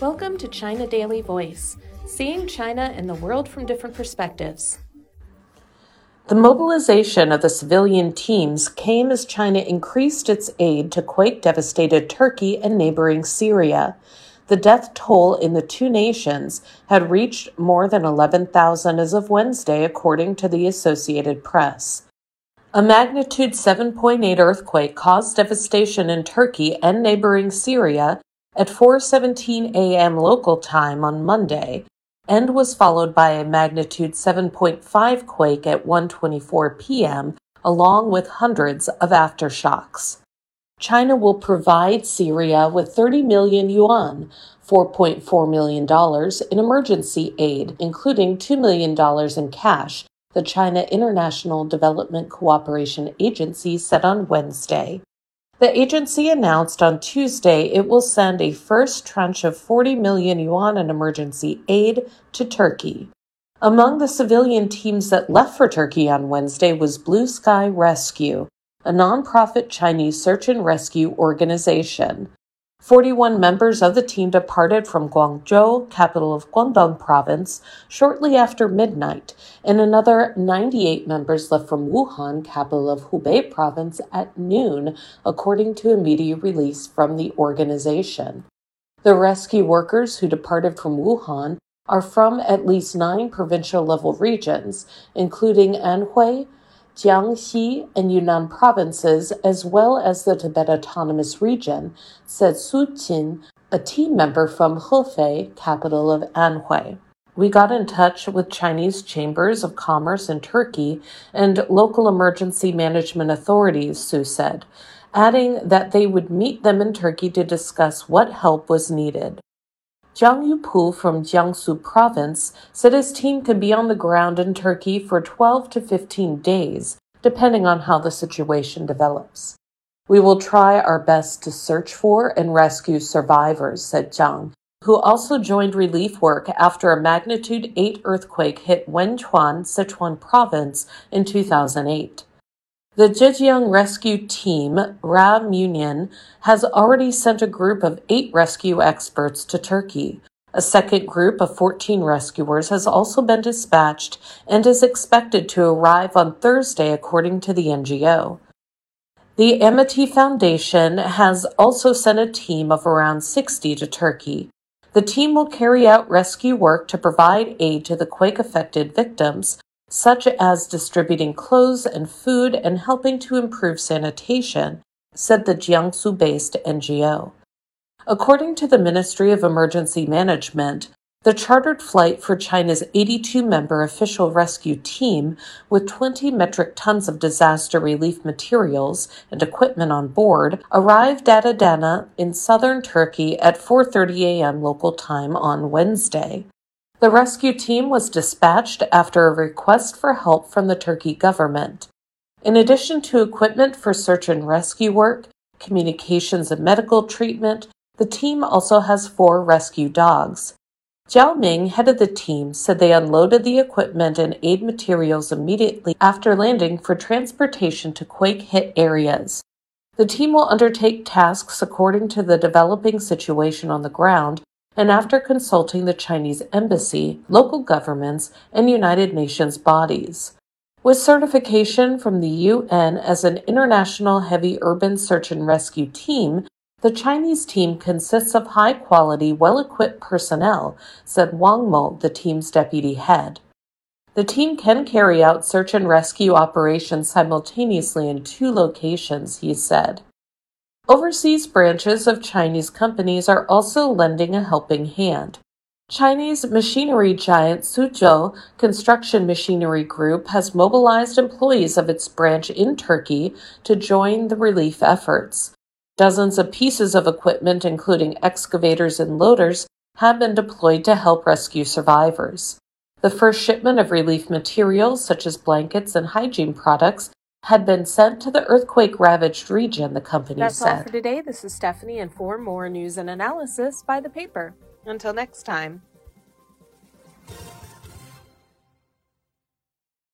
Welcome to China Daily Voice, seeing China and the world from different perspectives. The mobilization of the civilian teams came as China increased its aid to quake devastated Turkey and neighboring Syria. The death toll in the two nations had reached more than 11,000 as of Wednesday, according to the Associated Press. A magnitude 7.8 earthquake caused devastation in Turkey and neighboring Syria at 4:17 a.m. local time on Monday and was followed by a magnitude 7.5 quake at 1:24 p.m. along with hundreds of aftershocks. China will provide Syria with 30 million yuan, $4.4 million in emergency aid, including $2 million in cash, the China International Development Cooperation Agency said on Wednesday. The agency announced on Tuesday it will send a first tranche of 40 million yuan in emergency aid to Turkey. Among the civilian teams that left for Turkey on Wednesday was Blue Sky Rescue, a nonprofit Chinese search and rescue organization. 41 members of the team departed from Guangzhou, capital of Guangdong province, shortly after midnight, and another 98 members left from Wuhan, capital of Hubei province, at noon, according to a media release from the organization. The rescue workers who departed from Wuhan are from at least nine provincial level regions, including Anhui, Jiangxi, and Yunnan provinces, as well as the Tibet Autonomous Region, said Su Qin, a team member from Hefei, capital of Anhui. We got in touch with Chinese chambers of commerce in Turkey and local emergency management authorities, Su said, adding that they would meet them in Turkey to discuss what help was needed. Jiang Yupu from Jiangsu province said his team could be on the ground in Turkey for 12 to 15 days, depending on how the situation develops. We will try our best to search for and rescue survivors, said Jiang, who also joined relief work after a magnitude 8 earthquake hit Wenchuan, Sichuan province in 2008. The Zhejiang rescue team, Ram Union, has already sent a group of eight rescue experts to Turkey. A second group of 14 rescuers has also been dispatched and is expected to arrive on Thursday, according to the NGO. The Amity Foundation has also sent a team of around 60 to Turkey. The team will carry out rescue work to provide aid to the quake affected victims such as distributing clothes and food and helping to improve sanitation, said the Jiangsu based NGO. According to the Ministry of Emergency Management, the chartered flight for China's 82 member official rescue team, with 20 metric tons of disaster relief materials and equipment on board, arrived at Adana in southern Turkey at 4:30 a.m. local time on Wednesday. The rescue team was dispatched after a request for help from the Turkey government. In addition to equipment for search and rescue work, communications and medical treatment, the team also has four rescue dogs. Jiao Ming, head of the team, said they unloaded the equipment and aid materials immediately after landing for transportation to quake hit areas. The team will undertake tasks according to the developing situation on the ground and after consulting the Chinese embassy, local governments, and United Nations bodies. With certification from the UN as an international heavy urban search and rescue team, the Chinese team consists of high quality, well equipped personnel, said Wang Mo, the team's deputy head. The team can carry out search and rescue operations simultaneously in two locations, he said. Overseas branches of Chinese companies are also lending a helping hand. Chinese machinery giant Xuzhou Construction Machinery Group has mobilized employees of its branch in Turkey to join the relief efforts. Dozens of pieces of equipment, including excavators and loaders, have been deployed to help rescue survivors. The first shipment of relief materials, such as blankets and hygiene products, had been sent to the earthquake ravaged region, the company That's said. all for today. This is Stephanie, and for more news and analysis, buy the paper. Until next time.